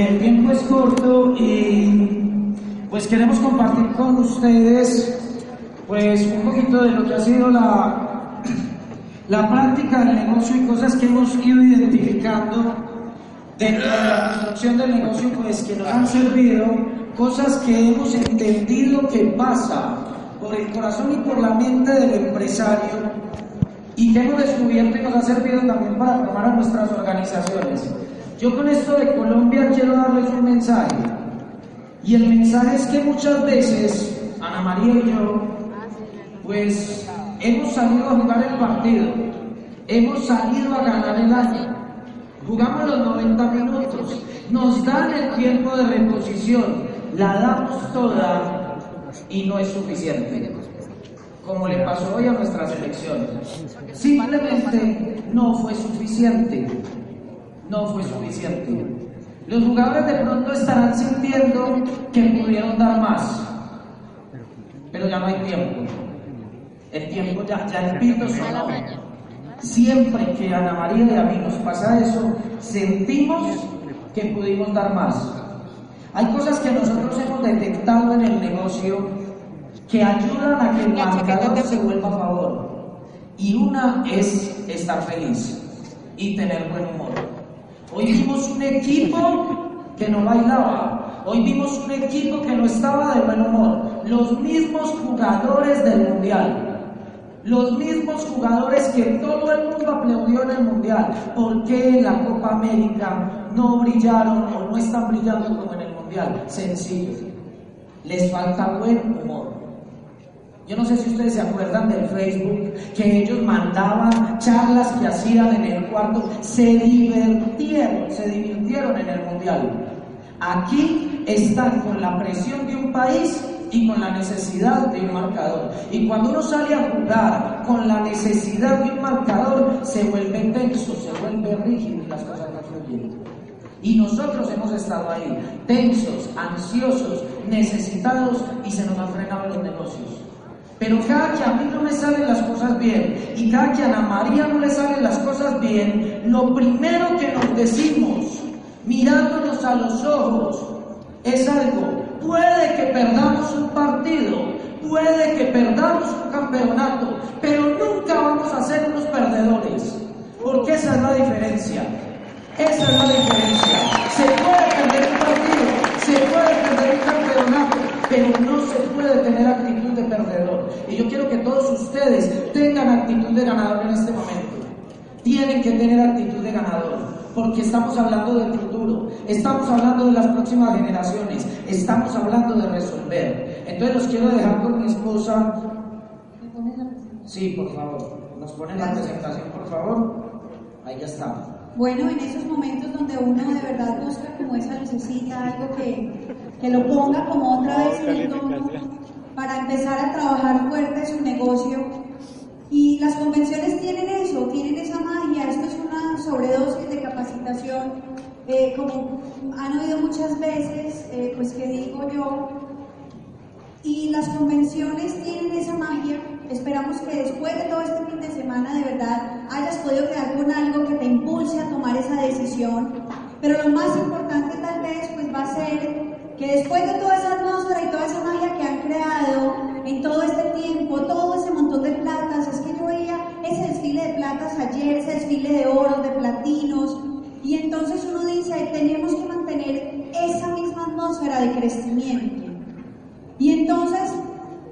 el tiempo es corto y pues queremos compartir con ustedes pues un poquito de lo que ha sido la, la práctica del negocio y cosas que hemos ido identificando dentro de la construcción del negocio pues que nos han servido, cosas que hemos entendido que pasa por el corazón y por la mente del empresario y que hemos descubierto y nos ha servido también para formar a nuestras organizaciones. Yo con esto de Colombia quiero darles un mensaje. Y el mensaje es que muchas veces, Ana María y yo, pues hemos salido a jugar el partido, hemos salido a ganar el año, jugamos los 90 minutos, nos dan el tiempo de reposición, la damos toda y no es suficiente como le pasó hoy a nuestra selección. Simplemente no fue suficiente. No fue suficiente. Los jugadores de pronto estarán sintiendo que pudieron dar más, pero ya no hay tiempo. El tiempo ya, ya el pito sonó. Siempre que a Ana María y a mí nos pasa eso, sentimos que pudimos dar más. Hay cosas que nosotros hemos detectado en el negocio que ayudan a que el marcador se vuelva a favor. Y una es estar feliz y tener buen humor. Hoy vimos un equipo que no bailaba. Hoy vimos un equipo que no estaba de buen humor. Los mismos jugadores del Mundial. Los mismos jugadores que todo el mundo aplaudió en el Mundial. ¿Por qué en la Copa América no brillaron o no están brillando como en el Mundial? Sencillo. Les falta buen humor. Yo no sé si ustedes se acuerdan del Facebook, que ellos mandaban charlas que hacían en el cuarto, se divirtieron, se divirtieron en el mundial. Aquí están con la presión de un país y con la necesidad de un marcador. Y cuando uno sale a jugar con la necesidad de un marcador, se vuelve tenso, se vuelve rígido y las cosas no fluyen. Y nosotros hemos estado ahí, tensos, ansiosos, necesitados y se nos han frenado los negocios. Pero cada que a mí no me salen las cosas bien y cada que a Ana María no le salen las cosas bien, lo primero que nos decimos, mirándonos a los ojos, es algo. Puede que perdamos un partido, puede que perdamos un campeonato, pero nunca vamos a ser unos perdedores. Porque esa es la diferencia. Esa es la diferencia. Se puede perder un partido, se puede perder un campeonato, pero no se puede tener actitud de perdedor. Y yo quiero que todos ustedes tengan actitud de ganador en este momento. Tienen que tener actitud de ganador, porque estamos hablando del futuro, estamos hablando de las próximas generaciones, estamos hablando de resolver. Entonces los quiero dejar con mi esposa. Sí, por favor. Nos ponen la presentación, por favor. Ahí ya está. Bueno, en esos momentos donde uno de verdad busca como esa lucecita, algo que, que lo ponga como otra vez en el tono para empezar a trabajar fuerte su negocio. Y las convenciones tienen eso, tienen esa magia. Esto es una sobredosis de capacitación eh, como han oído muchas veces, eh, pues que digo yo, y las convenciones tienen esa magia. Esperamos que después de todo este fin de semana de verdad hayas podido quedar con algo que te impulse a tomar esa decisión. Pero lo más importante tal vez pues va a ser que después de toda esa atmósfera y toda esa magia que han creado en todo este tiempo, todo ese montón de platas, es que yo veía ese desfile de platas ayer, ese desfile de oro, de platinos, y entonces uno dice, tenemos que mantener esa misma atmósfera de crecimiento. Y entonces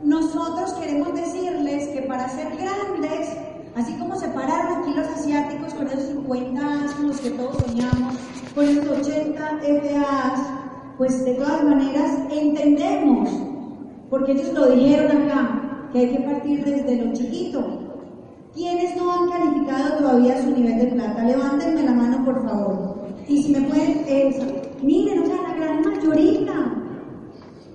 nosotros queremos decirles que para ser grandes, así como se pararon aquí los asiáticos con esos 50 años con los que todos soñamos, con esos 80 FAs, pues de todas maneras entendemos, porque ellos lo dijeron acá, que hay que partir desde lo chiquito. ¿Quiénes no han calificado todavía su nivel de plata? Levántenme la mano, por favor. Y si me pueden, eh, miren, o sea, la gran mayoría.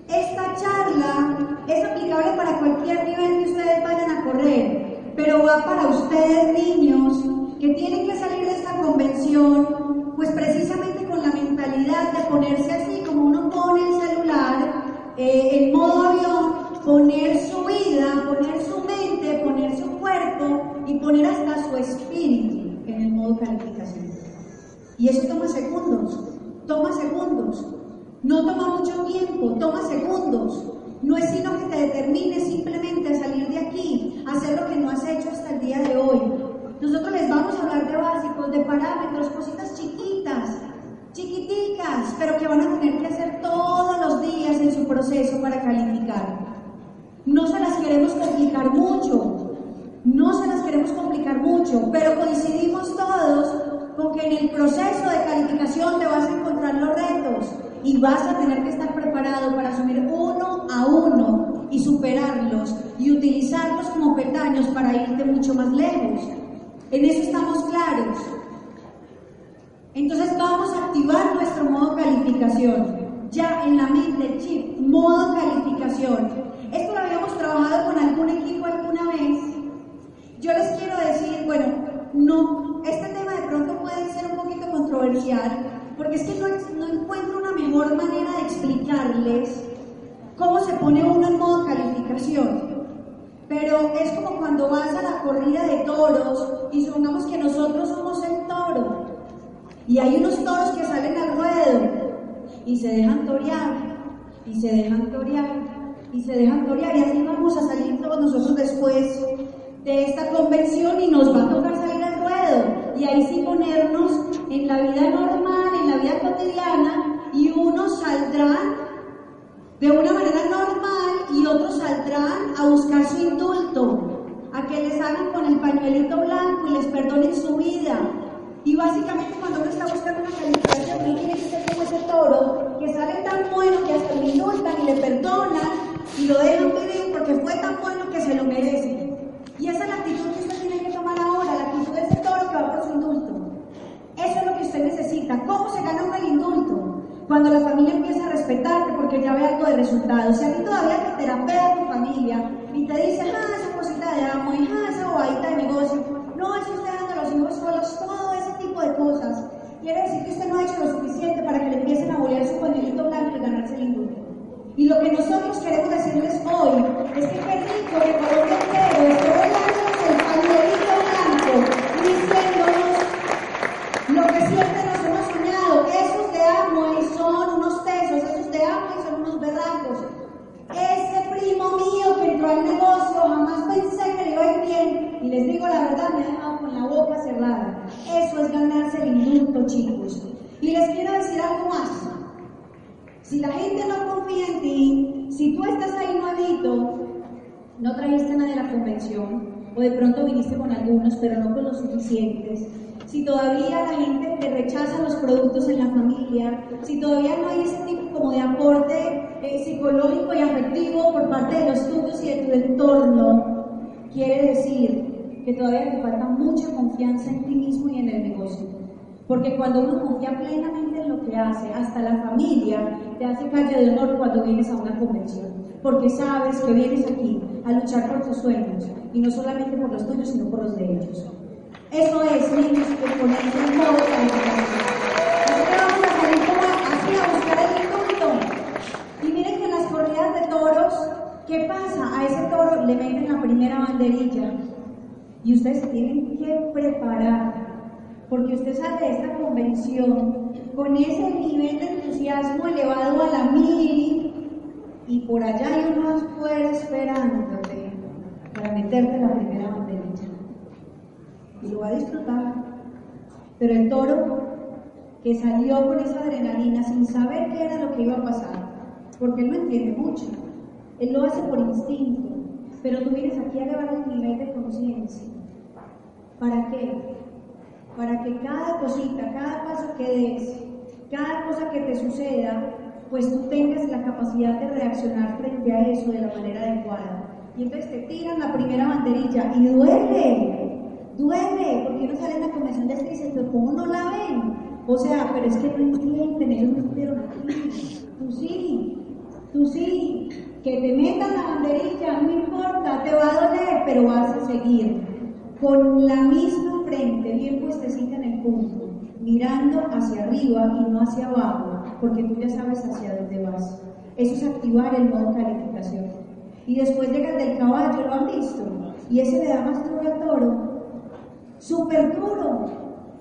Esta charla es aplicable para cualquier nivel que ustedes vayan a correr, pero va para ustedes niños que tienen que salir de esta convención, pues precisamente con la mentalidad de ponerse así, como uno pone el celular, eh, en modo avión, poner su vida, poner su mente, poner su cuerpo y poner hasta su espíritu en el modo calificación. Y eso toma segundos, toma segundos. No toma mucho tiempo, toma segundos. No es sino que te determines simplemente a salir de aquí, a hacer lo que no has hecho hasta el día de hoy. Nosotros les vamos a hablar de básicos, de parámetros, cositas chiquitas, chiquiticas, pero que van a tener que hacer todos los días en su proceso para calificar. No se las queremos complicar mucho, no se las queremos complicar mucho, pero coincidimos todos con que en el proceso de calificación te vas a encontrar los retos y vas a tener que estar preparado para asumir uno a uno y superarlos y utilizarlos como peldaños para irte mucho más lejos. En eso estamos claros. Entonces vamos a activar nuestro modo calificación. Ya en la mente, chip, modo calificación. Esto lo habíamos trabajado con algún equipo alguna vez. Yo les quiero decir, bueno, no, este tema de pronto puede ser un poquito controversial, porque es que no, no encuentro una mejor manera de explicarles cómo se pone uno en modo calificación. Pero es como cuando vas a la corrida de toros y supongamos que nosotros somos el y hay unos toros que salen al ruedo y se dejan torear y se dejan torear y se dejan torear y así vamos a salir todos nosotros después de esta convención y nos va a tocar salir al ruedo y ahí sí ponernos en la vida normal, en la vida cotidiana y unos saldrán de una manera normal y otros saldrán a buscar su indulto, a que les hagan con el pañuelito blanco y les perdonen su vida. Y básicamente cuando uno está buscando una calificación, uno tiene que ser como ese toro, que sale tan bueno que hasta le indultan y le perdonan y lo dejan vivir porque fue tan bueno que se lo merece. Y esa es la actitud que usted tiene que tomar ahora, la actitud de ese toro que va por su indulto. Eso es lo que usted necesita. ¿Cómo se gana un indulto? Cuando la familia empieza a respetarte porque ya ve algo de resultados. Si a ti todavía te terapea tu familia y te dice, ah, esa cosita de amo, y ah, esa bobadita de negocio, no, es usted anda a los hijos solos, todo de cosas. Quiere decir que usted no ha hecho lo suficiente para que le empiecen a bolear su pañuelito blanco y ganarse el indulto. Y lo que nosotros queremos decirles hoy es que qué rico que Colombia entero esté volándonos el pañuelito blanco y diciéndonos lo que siempre nos hemos soñado. Esos de amo y son unos tesos, esos de amo y son unos berracos. Ese primo mío que entró al negocio, jamás pensé que le iba a ir bien. Y les digo la verdad, me ha dejado con la boca cerrada. Eso es ganarse el indulto, chicos. Y les quiero decir algo más. Si la gente no confía en ti, si tú estás ahí nuevito, no trajiste nada de la convención, o de pronto viniste con algunos, pero no con los suficientes, si todavía gente te rechaza los productos en la familia, si todavía no hay ese tipo como de aporte eh, psicológico y afectivo por parte de los tuyos y de tu entorno, quiere decir que todavía te falta mucha confianza en ti mismo y en el negocio. Porque cuando uno confía plenamente en lo que hace, hasta la familia te hace calle de honor cuando vienes a una convención. Porque sabes que vienes aquí a luchar por tus sueños y no solamente por los tuyos, sino por los de ellos. Eso es, niños, por ponerse un modo Nosotros vamos a salir como así a buscar el tonto. Y miren que en las corridas de toros, ¿qué pasa? A ese toro le meten la primera banderilla. Y ustedes tienen que preparar, porque usted sale de esta convención con ese nivel de entusiasmo elevado a la mil y por allá hay unos fuera esperándote para meterte la primera y lo va a disfrutar. Pero el toro que salió con esa adrenalina sin saber qué era lo que iba a pasar, porque él no entiende mucho, él lo hace por instinto, pero tú vienes aquí a elevar el nivel de conciencia. ¿Para qué? Para que cada cosita, cada paso que des, cada cosa que te suceda, pues tú tengas la capacidad de reaccionar frente a eso de la manera adecuada. Y entonces te tiran la primera banderilla y duele, duele, porque uno sale en la convención de dice, pero ¿cómo no la ven? O sea, pero es que no entienden, ellos no estuvieron aquí. Tú sí, tú sí, que te metan la banderilla, no importa, te va a doler, pero vas a seguir. Con la misma frente, bien puestecita en el punto, mirando hacia arriba y no hacia abajo, porque tú ya sabes hacia dónde vas. Eso es activar el modo calificación. Y después llegas del caballo, ¿lo han visto? Y ese le da más duro al toro. Súper duro.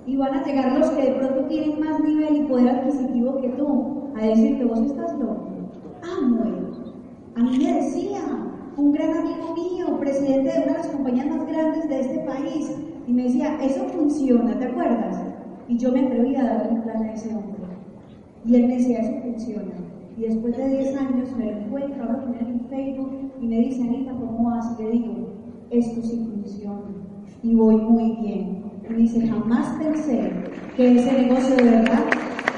Y van a llegar los que de pronto tienen más nivel y poder adquisitivo que tú, a decir que vos estás loco. Ah, bueno. A mí me decía un gran amigo mío, presidente de una de las compañías más grandes de este país, y me decía, eso funciona, ¿te acuerdas? Y yo me atreví a darle un plan a ese hombre. Y él me decía, eso funciona. Y después de 10 años me encuentro, ahora en Facebook, y me dice, Anita, ¿cómo vas? Y le digo, esto sí funciona. Y voy muy bien. Y dice, jamás pensé que ese negocio de verdad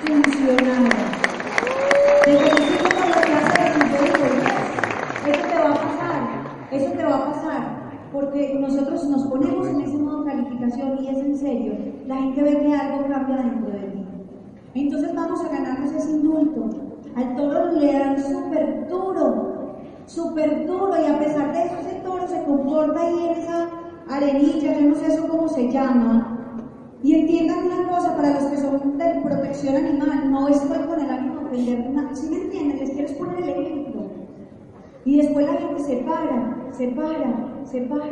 funcionara. Eso te va a pasar. Eso te va a pasar. Porque nosotros nos ponemos en ese modo de calificación y es en serio. La gente ve que algo cambia dentro de ti. Entonces vamos a ganarnos ese indulto. Al toro le dan súper duro, súper duro, y a pesar de eso, ese toro se comporta ahí en esa arenilla, yo no sé eso cómo se llama. Y entiendan una cosa, para los que son de protección animal, no estoy con el ánimo de vender nada. ¿Sí me entienden? Les quiero poner el ejemplo. Y después la gente se para, se para, se para,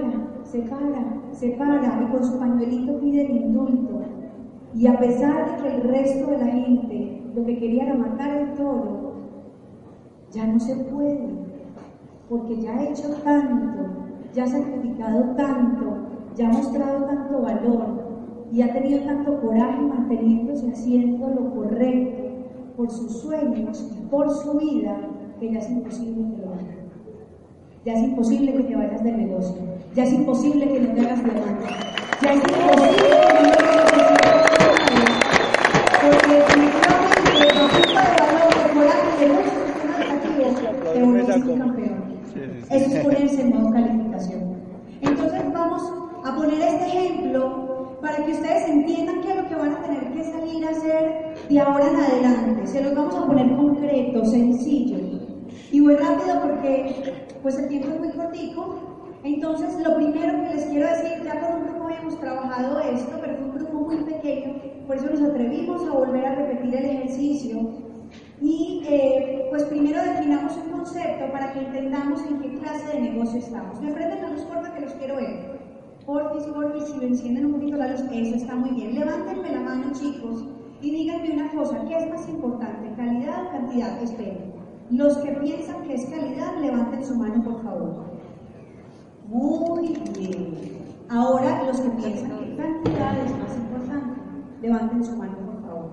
se para, se para, y con su pañuelito pide el indulto. Y a pesar de que el resto de la gente lo que quería era matar el toro, ya no se puede, porque ya ha hecho tanto, ya ha sacrificado tanto, ya ha mostrado tanto valor y ha tenido tanto coraje manteniéndose haciendo lo correcto por sus sueños y por su vida, que ya es imposible que lo haga. Ya es imposible que te vayas del negocio. Ya es imposible que no te hagas diamante. Ya es imposible que no te hagas porque definitivamente la falta de valor, de coraje, de educativos, te un campeón. Eso es ponerse en modo calificación. Entonces vamos a poner este ejemplo para que ustedes entiendan qué es lo que van a tener que salir a hacer de ahora en adelante. Se los vamos a poner concreto, sencillo. Y voy rápido porque pues el tiempo es muy cortico. Entonces, lo primero que les quiero decir, ya con un grupo habíamos trabajado esto, pero fue un grupo muy pequeño, por eso nos atrevimos a volver a repetir el ejercicio. Y eh, pues primero definamos un concepto para que entendamos en qué clase de negocio estamos. Me prenden la luz corta que los quiero ver. Porfis, porfis, si lo encienden un poquito la luz, eso está muy bien. Levántenme la mano, chicos, y díganme una cosa, ¿qué es más importante, calidad o cantidad? Esperen. Los que piensan que es calidad, levanten su mano, por favor. Muy bien. Ahora, los que piensan que cantidad es más importante, levanten su mano, por favor.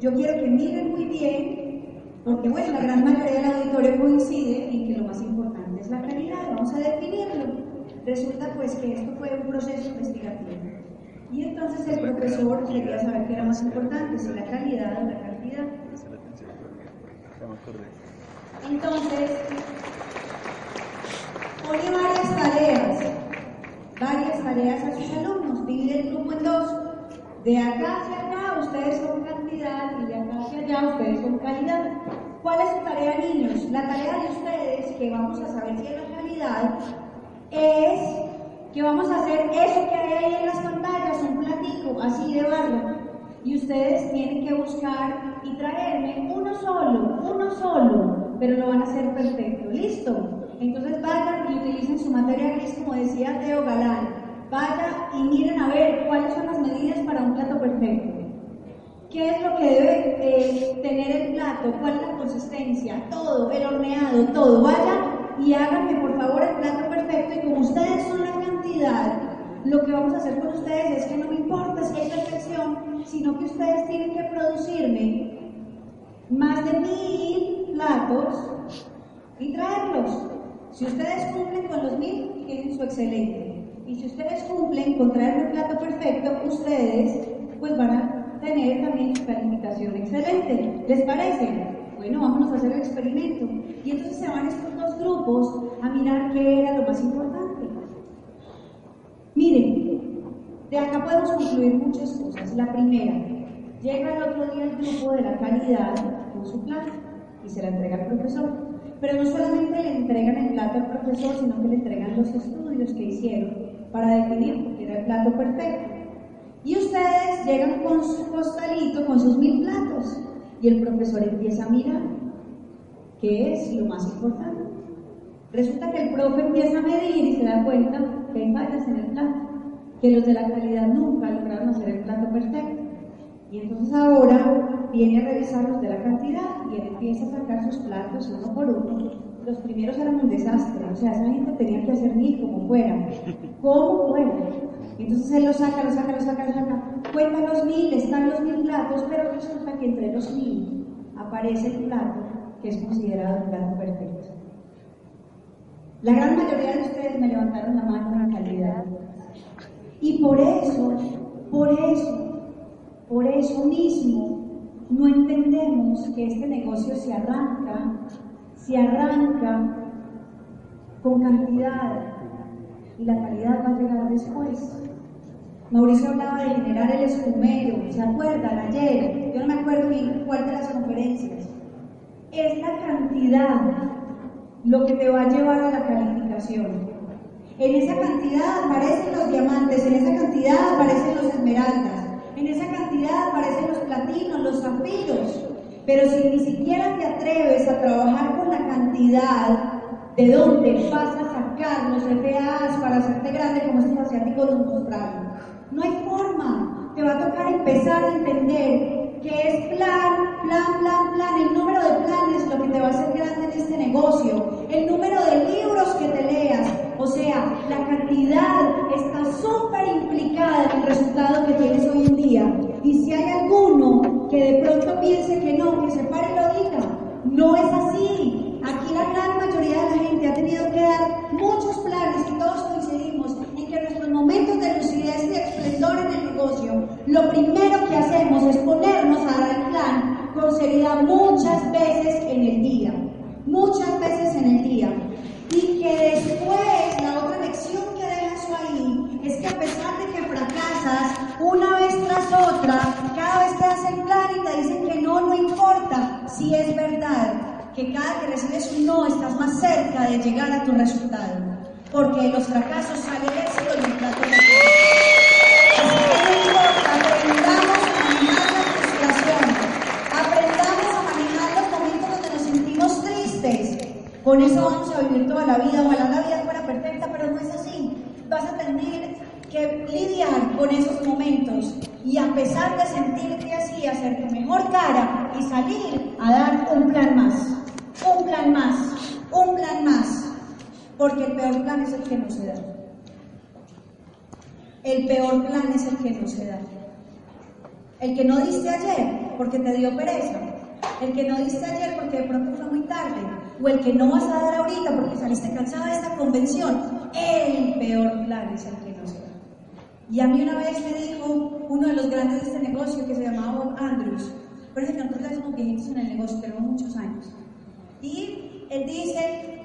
Yo quiero que miren muy bien, porque bueno, la gran mayoría del auditorio coincide en que lo más importante es la calidad, vamos a definirlo. Resulta pues que esto fue un proceso investigativo. Y entonces el profesor quería saber qué era más importante, si la calidad o la cantidad. Entonces, pone varias tareas, varias tareas a sus alumnos, divide el grupo en dos. De acá hacia ustedes son cantidad y de acá hacia allá ustedes son calidad. ¿Cuál es su tarea, niños? La tarea de ustedes, que vamos a saber si es la calidad, es que vamos a hacer eso que hay ahí en las pantallas, un platico así de barro. Y ustedes tienen que buscar y traerme uno solo, uno solo, pero lo van a hacer perfecto. ¿Listo? Entonces vayan y utilicen su materia gris, como decía Teo Galán. vaya y miren a ver cuáles son las medidas para un plato perfecto. ¿Qué es lo que debe eh, tener el plato? ¿Cuál es la consistencia? Todo, el horneado, todo. Vaya y háganme por favor el plato perfecto y como ustedes son la cantidad, lo que vamos a hacer con ustedes es que no me importa si hay perfección, sino que ustedes tienen que producirme más de mil platos y traerlos. Si ustedes cumplen con los mil, tienen su excelente. Y si ustedes cumplen con traer un plato perfecto, ustedes pues van a tener también su calificación excelente. ¿Les parece? Bueno, vámonos a hacer el experimento. Y entonces se van estos dos grupos a mirar qué era lo más importante. Miren, de acá podemos concluir muchas cosas. La primera, llega el otro día el grupo de la calidad con su plato y se la entrega al profesor. Pero no solamente le entregan el plato al profesor, sino que le entregan los estudios que hicieron para definir que era el plato perfecto. Y ustedes llegan con su costalito, con sus mil platos, y el profesor empieza a mirar qué es lo más importante. Resulta que el profe empieza a medir y se da cuenta que hay fallas en el plato, que los de la calidad nunca lograron hacer el plato perfecto. Y entonces ahora viene a revisar los de la cantidad y él empieza a sacar sus platos uno por uno. Los primeros eran un desastre, o sea, esa gente tenía que hacer mil como fuera, como fuera. Entonces él lo saca, lo saca, lo saca, lo saca. Cuenta los mil, están los mil platos, pero resulta que entre los mil aparece el plato que es considerado el plato perfecto. La gran mayoría de ustedes me levantaron la mano en calidad. Y por eso, por eso, por eso mismo, no entendemos que este negocio se arranca, se arranca con cantidad y la calidad va a llegar después. Mauricio hablaba de generar el escumero, ¿se acuerdan? Ayer, yo no me acuerdo ni cuál de las conferencias. Es la cantidad lo que te va a llevar a la calificación. En esa cantidad aparecen los diamantes, en esa cantidad aparecen los esmeraldas, en esa cantidad aparecen los platinos, los zafiros. Pero si ni siquiera te atreves a trabajar con la cantidad, ¿de dónde vas a sacar los FAs para hacerte grande como estos asiáticos nos mostraron? No hay forma. Te va a tocar empezar a entender que es plan, plan, plan, plan. El número de planes lo que te va a hacer grande en este negocio. El número de libros que te leas. O sea, la cantidad está súper implicada en el resultado que tienes hoy en día. Y si hay que de pronto piense que no, que se pare y lo diga, no es así. Aquí la gran mayoría de la gente ha tenido que dar muchos planes y todos coincidimos en que nuestros momentos de lucidez y esplendor en el negocio, lo primero que hacemos es ponernos a dar el plan con seriedad muchas veces en el día. Muchas veces en el día. Y que después, la otra lección que deja eso ahí, es que a pesar de que fracasas una vez tras otra, cada vez te hacen plan y te dicen que no, no importa, si es verdad que cada que recibes un no estás más cerca de llegar a tu resultado. Porque los fracasos salen éxito y el plato de no importa, aprendamos a manejar la frustración, aprendamos a manejar los momentos donde nos sentimos tristes. Con eso vamos a vivir toda la vida. Ojalá la vida fuera perfecta, pero no es así. Vas a tener que lidiar con esos momentos y a pesar de sentirte así, hacer tu mejor cara y salir a dar un plan más, un plan más, un plan más, porque el peor plan es el que no se da. El peor plan es el que no se da. El que no diste ayer porque te dio pereza. El que no diste ayer porque de pronto fue muy tarde. O el que no vas a dar ahorita porque saliste cansada de esta convención. El peor plan es el que no se da. Y a mí una vez me dijo uno de los grandes de este negocio que se llamaba Bob Andrews. Parece que nosotros somos viejitos en el negocio, tenemos muchos años. Y él dice,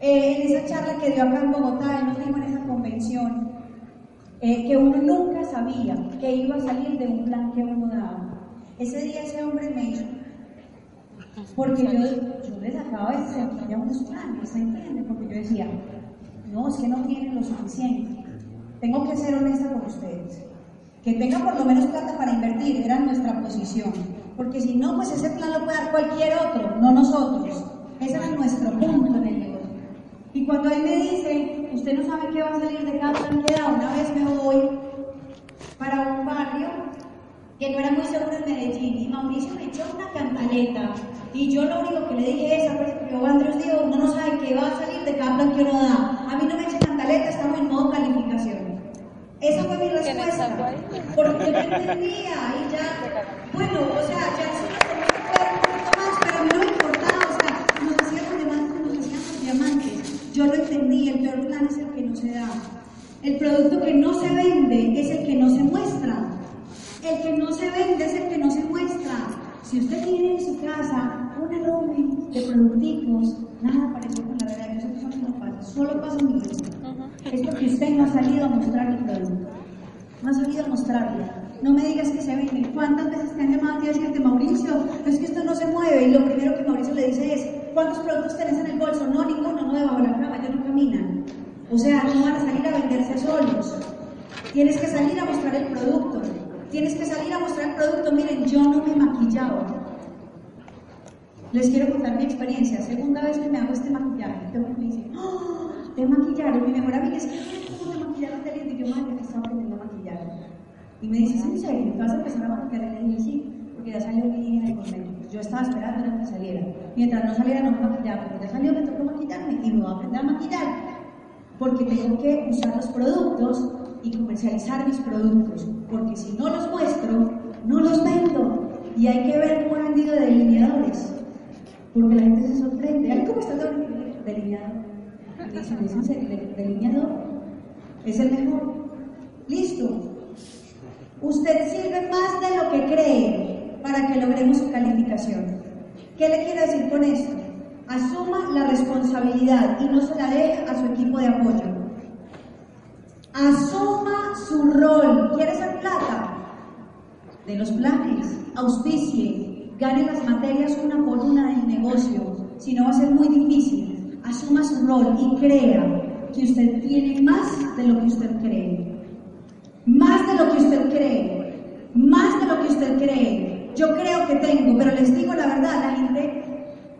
eh, en esa charla que dio acá en Bogotá, él nos dijo en esa convención, eh, que uno nunca sabía que iba a salir de un plan que uno daba. Ese día ese hombre me dijo, porque yo, yo les acabo de decir ya unos planes, ¿se entiende? Porque yo decía, no, es que no tienen lo suficiente. Tengo que ser honesta con ustedes. Que tengan por lo menos plata para invertir, era nuestra posición. Porque si no, pues ese plan lo puede dar cualquier otro, no nosotros. Ese era nuestro punto en el negocio. Y cuando él me dice, usted no sabe qué va a salir de cada tranquilidad, una vez me voy para un barrio que no era muy seguro en Medellín y Mauricio me echó una cantaleta y yo lo único que le dije es, yo Andrés digo, uno no sabe qué va a salir de cada plan que uno da. A mí no me eche cantaleta, estamos en modo calificación. Esa fue mi respuesta. Porque yo entendía y ya, bueno, o sea, ya se lo tenía que ver un poquito más, pero no me importaba, o sea, nos hacíamos diamantes, nos hacíamos diamantes. Yo lo entendí, el peor plan es el que no se da. El producto que no se vende es el que no se muestra. El que no se vende es el que no se muestra. Si usted tiene en su casa una nube de productivos, nada parece con la verdad. Eso no pasa, solo pasa en mi vida. Es porque usted no ha salido a mostrar el producto. No ha salido a mostrarlo. No me digas que se vende. ¿Cuántas veces te han llamado a ti a decirte, Mauricio, es que esto no se mueve? Y lo primero que Mauricio le dice es, ¿cuántos productos tenés en el bolso? No, ninguno, no debajo de la cama, ya no caminan. O sea, no van a salir a venderse solos. Tienes que salir a mostrar el producto. Tienes que salir a mostrar el producto. Miren, yo no me maquillaba. Les quiero contar mi experiencia. Segunda vez que me hago este maquillaje. Que me dice, ¡Oh! Te maquillaron. Mi mejor amiga es que, ¿cómo te maquillaron de lindo? Y yo, madre, que estaba aprendiendo a maquillar. Y me dice, ¿en serio? ¿Vas a empezar a maquillar? Y le dije, sí, porque ya salió mi niña de convento. Yo estaba esperando a que saliera. Mientras no saliera, no me maquillaba. Pero ya salió, me tocó maquillarme y me voy a aprender a maquillar. Porque tengo que usar los productos y comercializar mis productos. Porque si no los muestro, no los vendo. Y hay que ver cómo he vendido delineadores. Porque la gente se sorprende. Ay, ¿cómo está el delineador? Dicen, ¿es en serio? ¿Delineador? ¿Es el mejor? Listo. Usted sirve más de lo que cree para que logremos su calificación. ¿Qué le quiero decir con esto? Asuma la responsabilidad y no se la deje a su equipo de apoyo. Asuma su rol. ¿Quiere ser plata? De los planes. Auspicie. Gane las materias una por una del negocio. Si no va a ser muy difícil. Asuma su rol y crea que usted tiene más de lo que usted cree. Más de lo que usted cree. Más de lo que usted cree. Yo creo que tengo, pero les digo la verdad, la gente,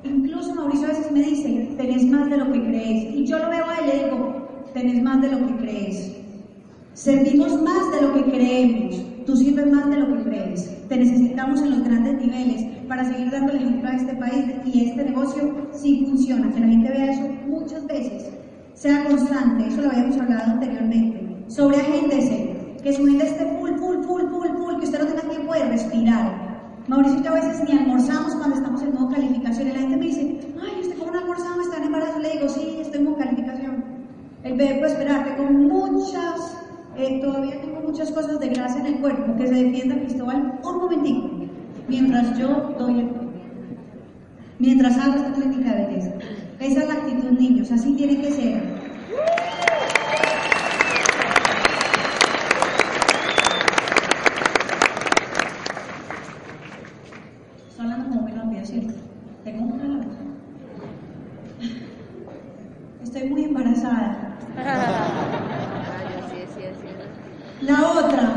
incluso Mauricio a veces me dice, tenés más de lo que crees. Y yo lo veo a él y le digo, tenés más de lo que crees. Servimos más de lo que creemos. Tú sirves más de lo que crees. Te necesitamos en los grandes niveles para seguir dando el ejemplo a este país y este negocio sí funciona. Que la gente vea eso muchas veces. Sea constante, eso lo habíamos hablado anteriormente. Sobre agéndese, que su mente esté full, full, full, full, full, que usted no tenga tiempo de respirar. Mauricio y yo a veces ni almorzamos cuando estamos en modo calificación y la gente me dice, ay, ¿usted cómo no almorzamos? ¿Está en embarazo? Le digo, sí, estoy en modo calificación. El bebé puede esperar, tengo muchas, eh, todavía tengo muchas cosas de grasa en el cuerpo, que se defienda Cristóbal un momentico, mientras yo doy el mientras hago esta técnica de belleza. Esa es la actitud, niños, así tiene que ser. Estoy hablando como muy rápido, ¿cierto? Tengo un calor. Estoy muy embarazada. La otra.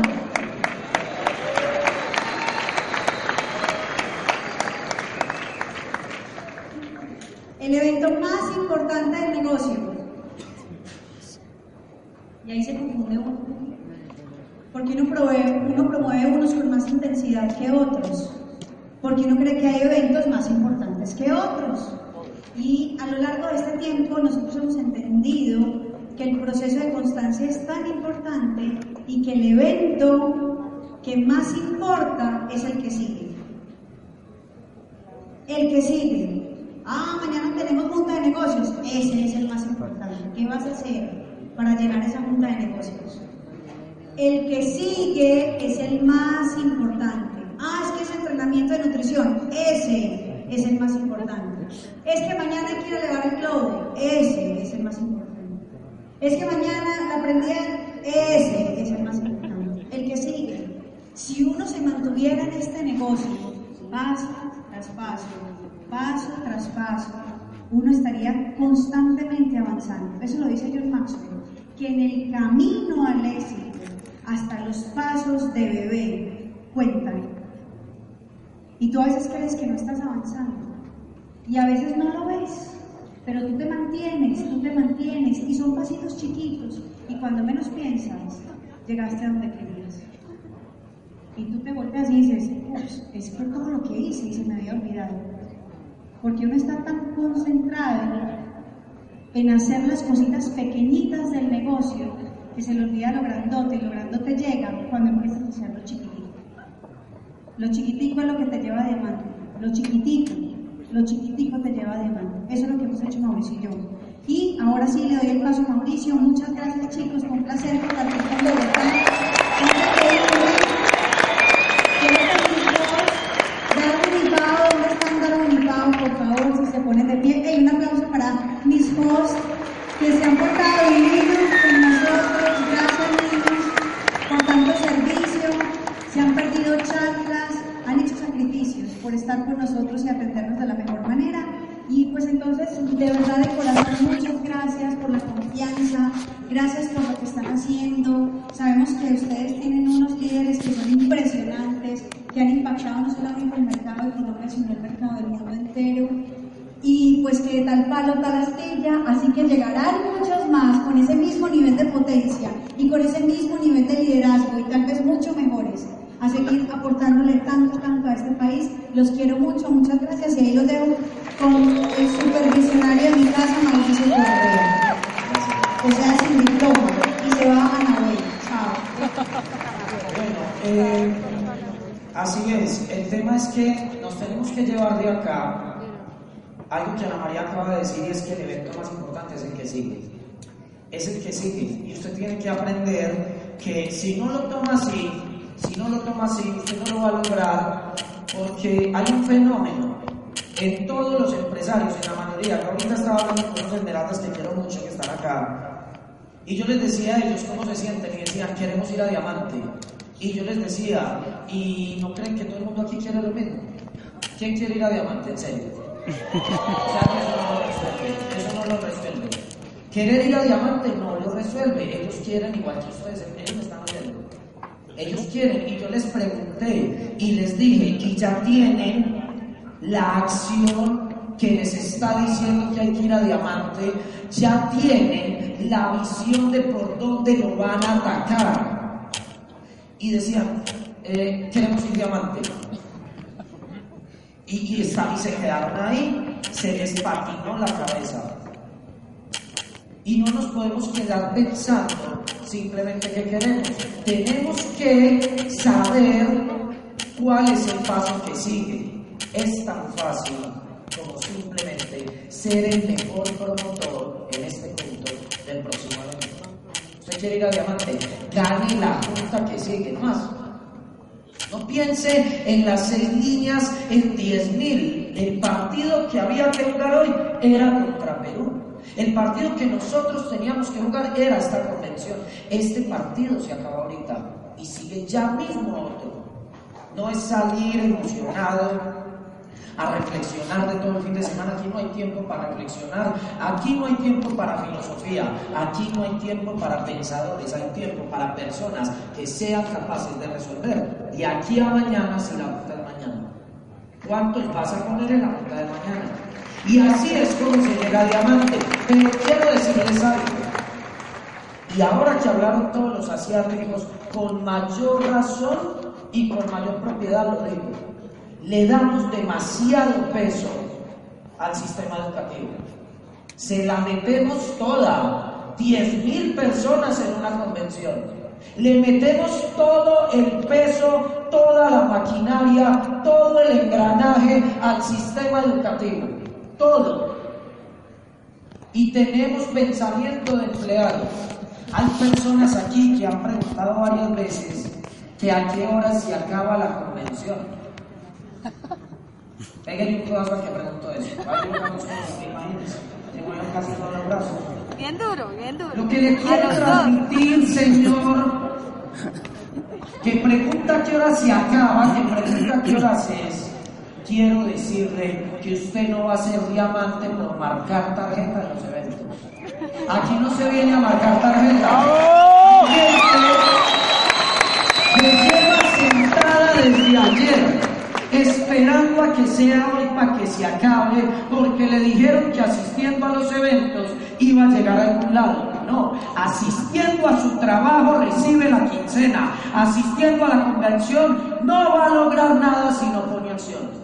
El evento más importante del negocio. Y ahí se confunde uno. Porque uno promueve, uno promueve unos con más intensidad que otros. Porque uno cree que hay eventos más importantes que otros. Y a lo largo de este tiempo nosotros hemos entendido que el proceso de constancia es tan importante y que el evento que más importa es el que sigue. El que sigue. Ah, mañana tenemos junta de negocios. Ese es el más importante. ¿Qué vas a hacer para llenar esa junta de negocios? El que sigue es el más importante. Ah, es que es entrenamiento de nutrición. Ese es el más importante. Es que mañana a elevar el globo. Ese es el más importante. Es que mañana la prendían. Ese es el más importante. El que sigue. Si uno se mantuviera en este negocio, paso tras paso, paso tras paso, uno estaría constantemente avanzando. Eso lo dice John Maxwell, que en el camino al éxito, hasta los pasos de bebé, cuentan. Y tú a veces crees que no estás avanzando. Y a veces no lo ves. pero tú te mantienes, tú te mantienes, y son pasitos chiquitos, y cuando menos piensas, llegaste a donde querías. Y tú te volteas y dices, ups, es que todo lo que hice y se me había olvidado. Porque uno está tan concentrado en hacer las cositas pequeñitas del negocio que se le olvida lo grandote y lo grandote llega cuando empiezas a hacer lo chiquitico. Lo chiquitico es lo que te lleva a diamante. Lo chiquitico, lo chiquitico te lleva a diamante. Eso es lo que hemos hecho Mauricio y yo. Y ahora sí le doy el paso a Mauricio. Muchas gracias chicos, fue un placer compartir con por favor, si se ponen de pie. Hey, un aplauso para mis hosts que se han portado divinos con nosotros. Gracias, niños, por tanto servicio. Se han perdido charlas, han hecho sacrificios por estar con nosotros y atendernos de la mejor manera. Y pues entonces, de verdad, de corazón, muchas gracias por la confianza, gracias por lo que están haciendo. Sabemos que ustedes tienen unos líderes que son impresionantes, que han impactado no solamente el mercado de Colombia, sino el mercado del mundo entero. Y pues que tal palo, tal astilla, así que llegarán muchos más con ese mismo nivel de potencia y con ese mismo nivel de liderazgo y tal vez mucho mejores a seguir aportándole tanto, tanto a este país. Los quiero mucho, muchas gracias y ahí los dejo con el supervisionario de mi casa, Mauricio Correa. O sea, sin diploma y se va a Nahuel. Chao. Bueno, eh, así es. El tema es que nos tenemos que llevar de acá algo que Ana María acaba de decir es que el evento más importante es el que sigue. Es el que sigue. Y usted tiene que aprender que si no lo toma así, si no lo toma así, usted no lo va a lograr porque hay un fenómeno en todos los empresarios, en la mayoría. Yo ahorita estaba hablando con unos esmeraldas que quiero mucho que están acá. Y yo les decía a ellos cómo se sienten y decían, queremos ir a diamante. Y yo les decía, ¿y no creen que todo el mundo aquí quiere lo mismo? ¿Quién quiere ir a diamante, en serio? O sea, eso no lo resuelve, eso no lo resuelve. Querer ir a diamante no lo resuelve, ellos quieren igual que ustedes, ellos me están oyendo. Ellos quieren, y yo les pregunté y les dije, y ya tienen la acción que les está diciendo que hay que ir a diamante, ya tienen la visión de por dónde lo van a atacar. Y decían, eh, queremos ir diamante. Y, y, está, y se quedaron ahí, se les patinó la cabeza. Y no nos podemos quedar pensando simplemente que queremos. Tenemos que saber cuál es el paso que sigue. Es tan fácil como simplemente ser el mejor promotor en este punto del próximo año. Usted quiere ir a diamante, gane la junta que sigue, más. No piense en las seis líneas, en diez mil. El partido que había que jugar hoy era contra Perú. El partido que nosotros teníamos que jugar era esta convención. Este partido se acaba ahorita y sigue ya mismo otro. No es salir emocionado a reflexionar de todo el fin de semana. Aquí no hay tiempo para reflexionar, aquí no hay tiempo para filosofía, aquí no hay tiempo para pensadores, hay tiempo para personas que sean capaces de resolver de aquí a mañana si la junta de mañana. ¿Cuánto vas a poner en la junta de mañana? Y así es como se llega a diamante. Pero quiero decirles algo. Y ahora que hablaron todos los asiáticos, con mayor razón y con mayor propiedad lo digo, le damos demasiado peso al sistema educativo. Se la metemos toda, 10.000 personas en una convención. Le metemos todo el peso, toda la maquinaria, todo el engranaje al sistema educativo. Todo. Y tenemos pensamiento de empleados. Hay personas aquí que han preguntado varias veces que a qué hora se acaba la convención. Que preguntó eso. Imagínense. Los brazos. Bien duro, bien duro. Lo que le quiero transmitir, Señor, que pregunta qué hora se acaba, que pregunta qué horas es, quiero decirle que usted no va a ser diamante por marcar tarjeta en los eventos. Aquí no se viene a marcar tarjeta. Sea hoy para que se acabe, porque le dijeron que asistiendo a los eventos iba a llegar a algún lado. No, asistiendo a su trabajo recibe la quincena, asistiendo a la convención no va a lograr nada si no pone acción.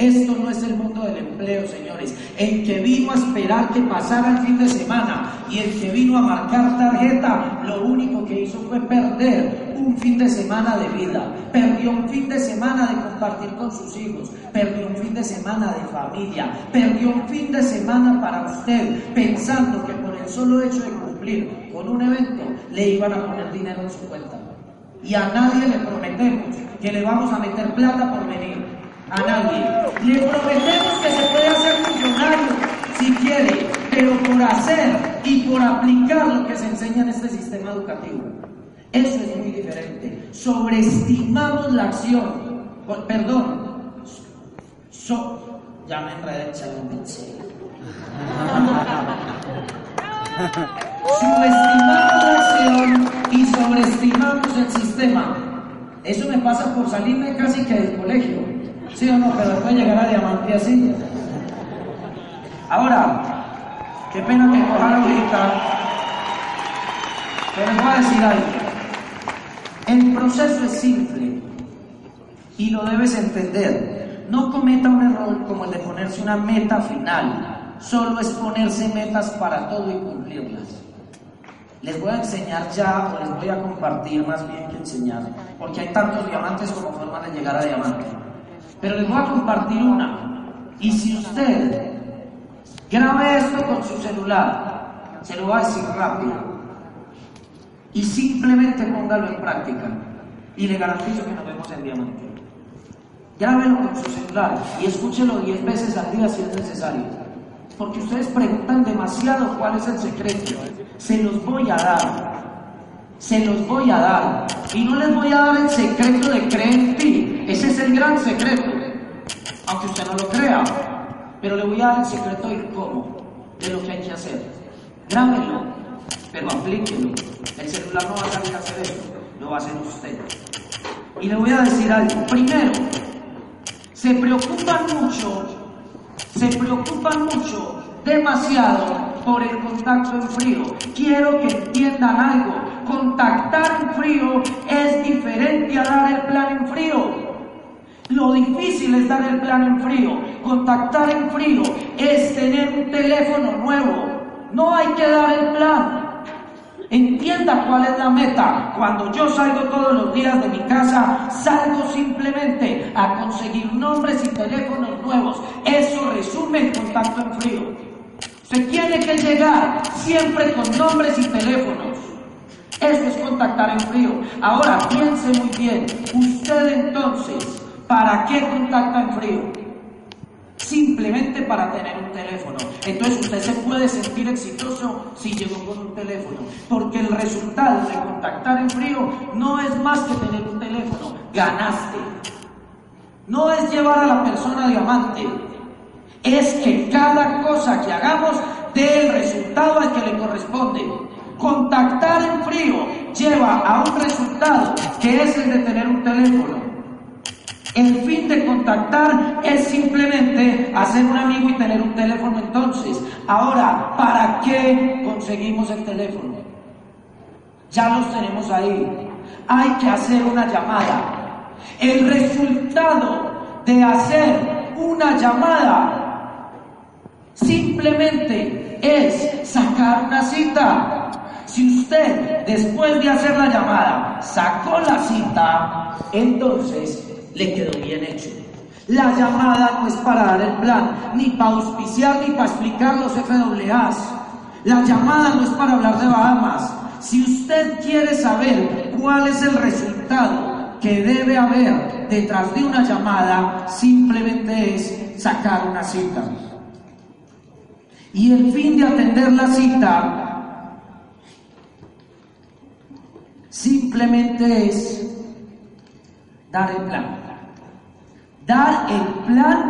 Esto no es el mundo del empleo, señores. El que vino a esperar que pasara el fin de semana y el que vino a marcar tarjeta, lo único que hizo fue perder un fin de semana de vida. Perdió un fin de semana de compartir con sus hijos. Perdió un fin de semana de familia. Perdió un fin de semana para usted, pensando que por el solo hecho de cumplir con un evento le iban a poner dinero en su cuenta. Y a nadie le prometemos que le vamos a meter plata por venir a nadie. Le prometemos que se puede hacer millonario si quiere, pero por hacer y por aplicar lo que se enseña en este sistema educativo. Eso es muy diferente. Sobreestimamos la acción. Perdón. ya me enredé, Subestimamos la acción y sobreestimamos el sistema. Eso me pasa por salirme casi que del colegio. ¿Sí o no? Pero después llegar a diamante así. Ahora, qué pena que cojan ahorita, pero les voy a decir algo. El proceso es simple y lo debes entender. No cometa un error como el de ponerse una meta final. Solo es ponerse metas para todo y cumplirlas. Les voy a enseñar ya, o les voy a compartir más bien que enseñar, porque hay tantos diamantes como formas de llegar a diamante. Pero les voy a compartir una. Y si usted grabe esto con su celular, se lo va a decir rápido. Y simplemente póngalo en práctica. Y le garantizo que nos vemos en diamante. Grábelo con su celular y escúchelo 10 veces al día si es necesario. Porque ustedes preguntan demasiado cuál es el secreto. Se los voy a dar. Se los voy a dar. Y no les voy a dar el secreto de creer en ti. Ese es el gran secreto. Aunque usted no lo crea. Pero le voy a dar el secreto de cómo. De lo que hay que hacer. Grábenlo. Pero aplíquenlo. El celular no va a salir a hacer eso. Lo va a hacer usted. Y le voy a decir algo. Primero, se preocupan mucho. Se preocupan mucho. Demasiado por el contacto en frío. Quiero que entiendan algo contactar en frío es diferente a dar el plan en frío. Lo difícil es dar el plan en frío. Contactar en frío es tener un teléfono nuevo. No hay que dar el plan. Entienda cuál es la meta. Cuando yo salgo todos los días de mi casa, salgo simplemente a conseguir nombres y teléfonos nuevos. Eso resume el contacto en frío. Se tiene que llegar siempre con nombres y teléfonos. Eso es contactar en frío. Ahora piense muy bien, usted entonces, ¿para qué contacta en frío? Simplemente para tener un teléfono. Entonces usted se puede sentir exitoso si llegó con un teléfono. Porque el resultado de contactar en frío no es más que tener un teléfono. Ganaste. No es llevar a la persona diamante. Es que cada cosa que hagamos dé el resultado al que le corresponde. Contactar en frío lleva a un resultado que es el de tener un teléfono. El fin de contactar es simplemente hacer un amigo y tener un teléfono entonces. Ahora, ¿para qué conseguimos el teléfono? Ya los tenemos ahí. Hay que hacer una llamada. El resultado de hacer una llamada simplemente es sacar una cita. Si usted, después de hacer la llamada, sacó la cita, entonces le quedó bien hecho. La llamada no es para dar el plan, ni para auspiciar, ni para explicar los FAAs. La llamada no es para hablar de Bahamas. Si usted quiere saber cuál es el resultado que debe haber detrás de una llamada, simplemente es sacar una cita. Y el fin de atender la cita Simplemente es dar el plan. Dar el plan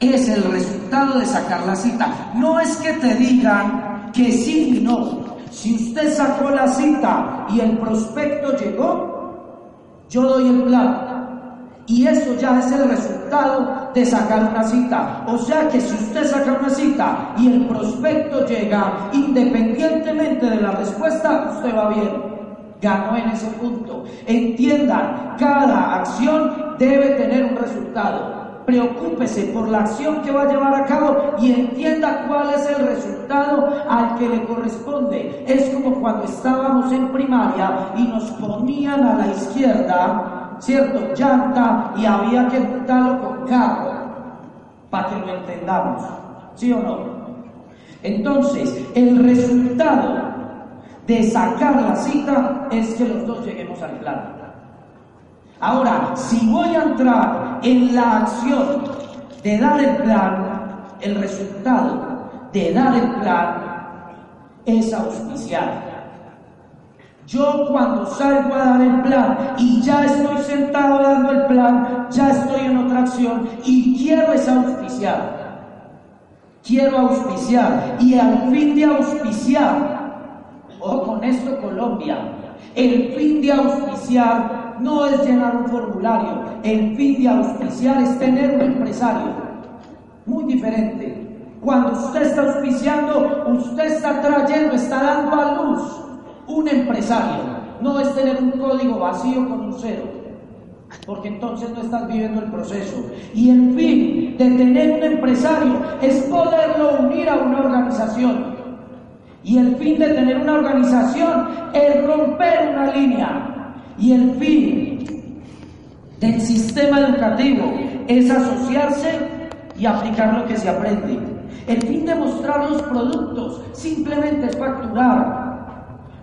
es el resultado de sacar la cita. No es que te digan que sí y no. Si usted sacó la cita y el prospecto llegó, yo doy el plan. Y eso ya es el resultado de sacar una cita. O sea que si usted saca una cita y el prospecto llega independientemente de la respuesta, usted va bien. Ganó en ese punto. Entiendan, cada acción debe tener un resultado. Preocúpese por la acción que va a llevar a cabo y entienda cuál es el resultado al que le corresponde. Es como cuando estábamos en primaria y nos ponían a la izquierda ¿cierto? Llanta y había que juntarlo con carro para que lo entendamos, ¿sí o no? Entonces, el resultado de sacar la cita es que los dos lleguemos al plan. Ahora, si voy a entrar en la acción de dar el plan, el resultado de dar el plan es auspiciar. Yo cuando salgo a dar el plan y ya estoy sentado dando el plan, ya estoy en otra acción y quiero es auspiciar. Quiero auspiciar y al fin de auspiciar, o con esto Colombia, el fin de auspiciar no es llenar un formulario, el fin de auspiciar es tener un empresario. Muy diferente. Cuando usted está auspiciando, usted está trayendo, está dando a luz un empresario no es tener un código vacío con un cero, porque entonces no estás viviendo el proceso. Y el fin de tener un empresario es poderlo unir a una organización. Y el fin de tener una organización es romper una línea. Y el fin del sistema educativo es asociarse y aplicar lo que se aprende. El fin de mostrar los productos simplemente es facturar,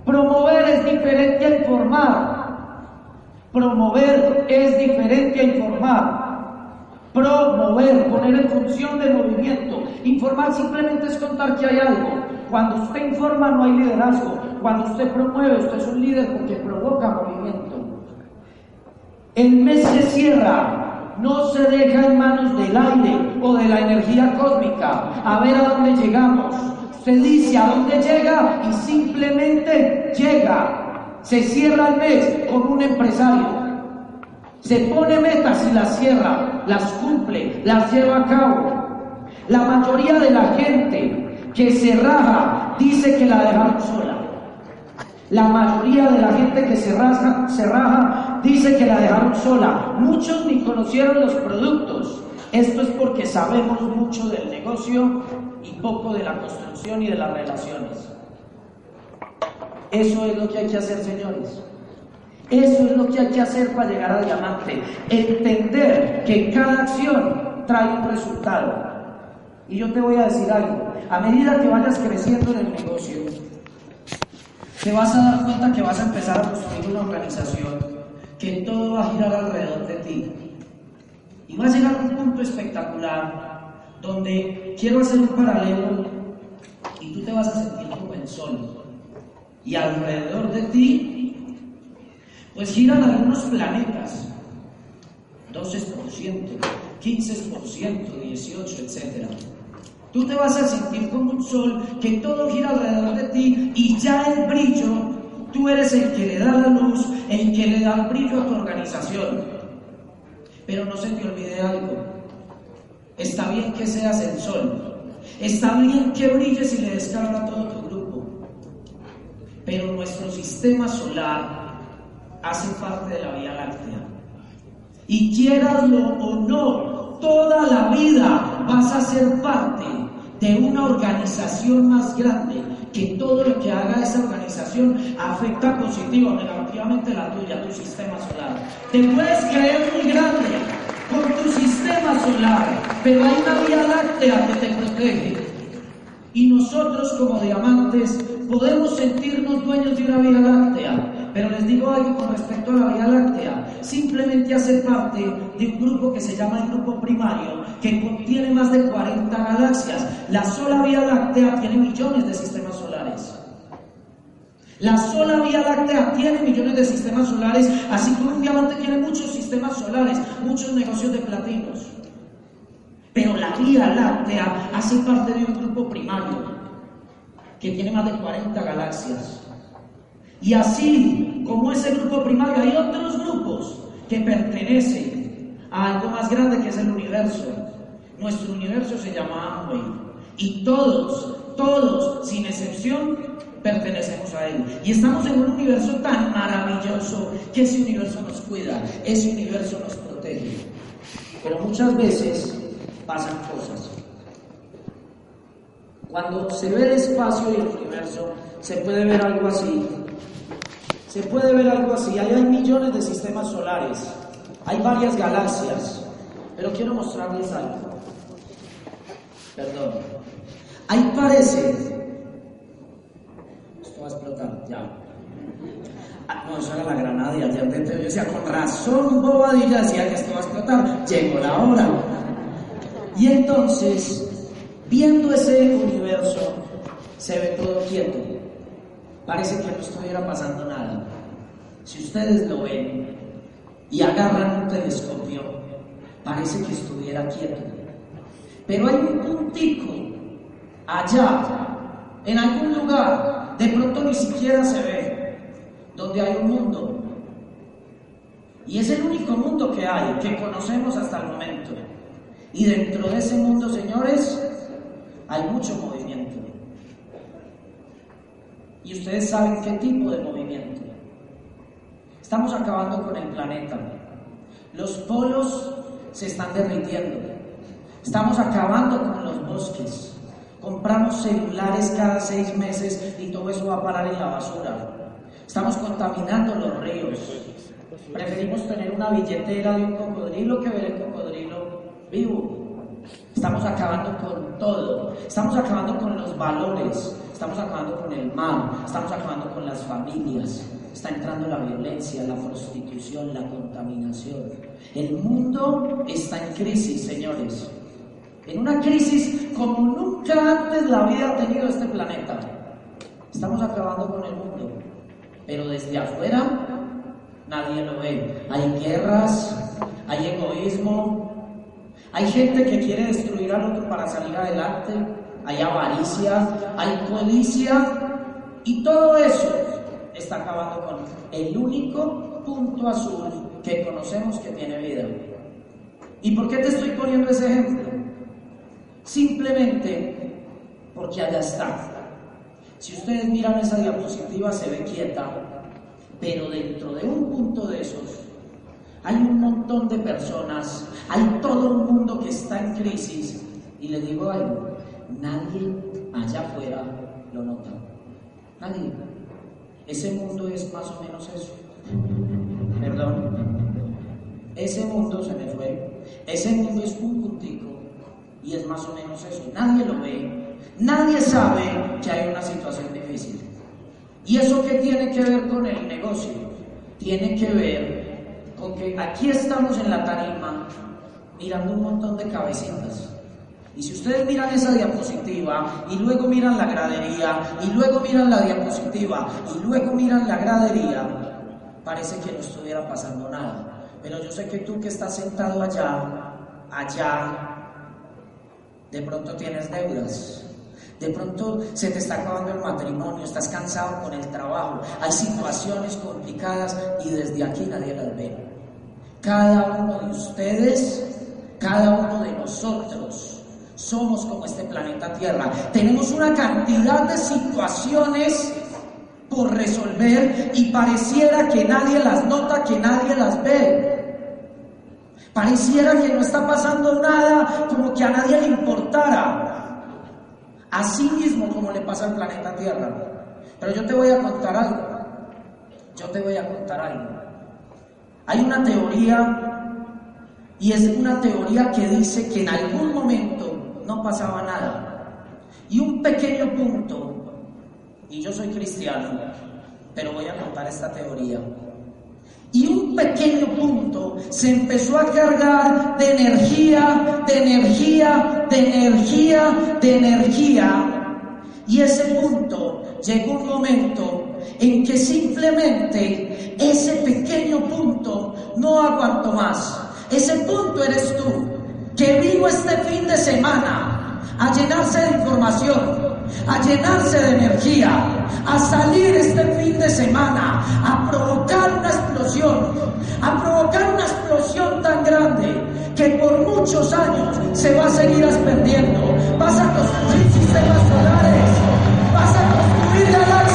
Promover es diferente a informar. Promover es diferente a informar. Promover, poner en función de movimiento. Informar simplemente es contar que hay algo. Cuando usted informa no hay liderazgo. Cuando usted promueve, usted es un líder porque provoca movimiento. El mes se cierra, no se deja en manos del aire o de la energía cósmica. A ver a dónde llegamos. Se dice a dónde llega y simplemente llega. Se cierra el mes con un empresario. Se pone metas y las cierra, las cumple, las lleva a cabo. La mayoría de la gente que se raja dice que la dejaron sola. La mayoría de la gente que se, raja, se dice que la dejaron sola. Muchos ni conocieron los productos. Esto es porque sabemos mucho del negocio y poco de la construcción y de las relaciones. Eso es lo que hay que hacer, señores. Eso es lo que hay que hacer para llegar al diamante. Entender que cada acción trae un resultado. Y yo te voy a decir algo. A medida que vayas creciendo en el negocio, te vas a dar cuenta que vas a empezar a construir una organización, que todo va a girar alrededor de ti. Y va a llegar a un punto espectacular donde quiero hacer un paralelo y tú te vas a sentir como el sol. Y alrededor de ti, pues giran algunos planetas, 12%, 15%, 18%, etc. Tú te vas a sentir como un sol que todo gira alrededor de ti y ya el brillo, tú eres el que le da la luz, el que le da el brillo a tu organización. Pero no se te olvide algo Está bien que seas el sol. Está bien que brilles y le descarga a todo tu grupo. Pero nuestro sistema solar hace parte de la Vía Láctea. Y quieraslo o no, toda la vida vas a ser parte de una organización más grande, que todo lo que haga esa organización afecta positivo o negativamente la tuya, tu sistema solar. Te puedes creer muy grande, con tu sistema solar, pero hay una vía láctea que te protege. Y nosotros como diamantes podemos sentirnos dueños de una vía láctea, pero les digo algo con respecto a la vía láctea, simplemente hace parte de un grupo que se llama el grupo primario, que contiene más de 40 galaxias. La sola vía láctea tiene millones de sistemas solares. La sola Vía Láctea tiene millones de sistemas solares, así como un diamante tiene muchos sistemas solares, muchos negocios de platinos. Pero la Vía Láctea hace parte de un grupo primario que tiene más de 40 galaxias. Y así como ese grupo primario, hay otros grupos que pertenecen a algo más grande que es el universo. Nuestro universo se llama Amway y todos, todos, sin excepción, pertenecemos a Él. Y estamos en un universo tan maravilloso que ese universo nos cuida, ese universo nos protege. Pero muchas veces pasan cosas. Cuando se ve el espacio y el universo, se puede ver algo así. Se puede ver algo así. Ahí hay millones de sistemas solares. Hay varias galaxias. Pero quiero mostrarles algo. Perdón. Ahí parece. Esto va a explotar, ya. Ah, no, eso era la granada y ayer yo decía, con razón bobadilla decía que esto va a explotar. Llegó la hora. Y entonces, viendo ese universo, se ve todo quieto. Parece que no estuviera pasando nada. Si ustedes lo ven y agarran un telescopio, parece que estuviera quieto. Pero hay un puntico allá, en algún lugar, de pronto ni siquiera se ve, donde hay un mundo. Y es el único mundo que hay, que conocemos hasta el momento. Y dentro de ese mundo, señores, hay mucho movimiento. Y ustedes saben qué tipo de movimiento. Estamos acabando con el planeta. Los polos se están derritiendo. Estamos acabando con los bosques. Compramos celulares cada seis meses y todo eso va a parar en la basura. Estamos contaminando los ríos. Preferimos tener una billetera de un cocodrilo que ver el cocodrilo vivo. Estamos acabando con todo. Estamos acabando con los valores. Estamos acabando con el mal. Estamos acabando con las familias. Está entrando la violencia, la prostitución, la contaminación. El mundo está en crisis, señores. En una crisis como nunca antes la había tenido este planeta. Estamos acabando con el mundo. Pero desde afuera nadie lo ve. Hay guerras, hay egoísmo, hay gente que quiere destruir al otro para salir adelante, hay avaricia, hay codicia y todo eso está acabando con el único punto azul que conocemos que tiene vida. ¿Y por qué te estoy poniendo ese ejemplo? Simplemente porque allá está. Si ustedes miran esa diapositiva se ve quieta, pero dentro de un punto de esos hay un montón de personas, hay todo un mundo que está en crisis. Y le digo algo, nadie allá afuera lo nota. Nadie. Ese mundo es más o menos eso. Perdón. Ese mundo se me fue. Ese mundo es un puntico y es más o menos eso. Nadie lo ve. Nadie sabe que hay una situación difícil. ¿Y eso qué tiene que ver con el negocio? Tiene que ver porque aquí estamos en la tarima mirando un montón de cabecitas. Y si ustedes miran esa diapositiva y luego miran la gradería y luego miran la diapositiva y luego miran la gradería, parece que no estuviera pasando nada. Pero yo sé que tú que estás sentado allá, allá, de pronto tienes deudas. De pronto se te está acabando el matrimonio, estás cansado con el trabajo, hay situaciones complicadas y desde aquí nadie las ve. Cada uno de ustedes, cada uno de nosotros, somos como este planeta Tierra. Tenemos una cantidad de situaciones por resolver y pareciera que nadie las nota, que nadie las ve. Pareciera que no está pasando nada, como que a nadie le importara. Así mismo como le pasa al planeta Tierra. Pero yo te voy a contar algo. Yo te voy a contar algo. Hay una teoría y es una teoría que dice que en algún momento no pasaba nada. Y un pequeño punto, y yo soy cristiano, pero voy a contar esta teoría. Y un pequeño punto se empezó a cargar de energía, de energía, de energía, de energía. Y ese punto llegó un momento en que simplemente ese pequeño punto no aguanto más. Ese punto eres tú, que vino este fin de semana a llenarse de información, a llenarse de energía, a salir este fin de semana, a provocar una explosión, a provocar una explosión tan grande que por muchos años se va a seguir ascendiendo. Vas a construir sistemas solares, vas a construir la